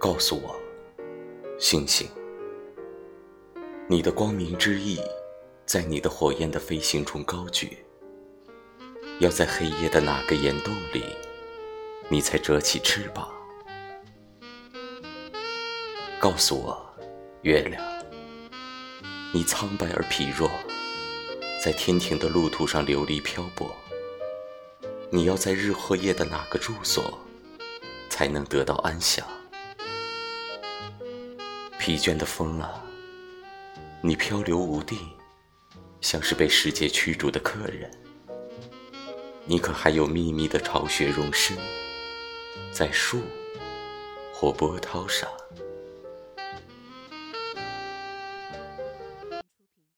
告诉我，星星，你的光明之翼在你的火焰的飞行中高举，要在黑夜的哪个岩洞里，你才折起翅膀？告诉我，月亮，你苍白而疲弱，在天庭的路途上流离漂泊，你要在日或夜的哪个住所，才能得到安详？疲倦的风啊，你漂流无定，像是被世界驱逐的客人。你可还有秘密的巢穴容身，在树或波涛上？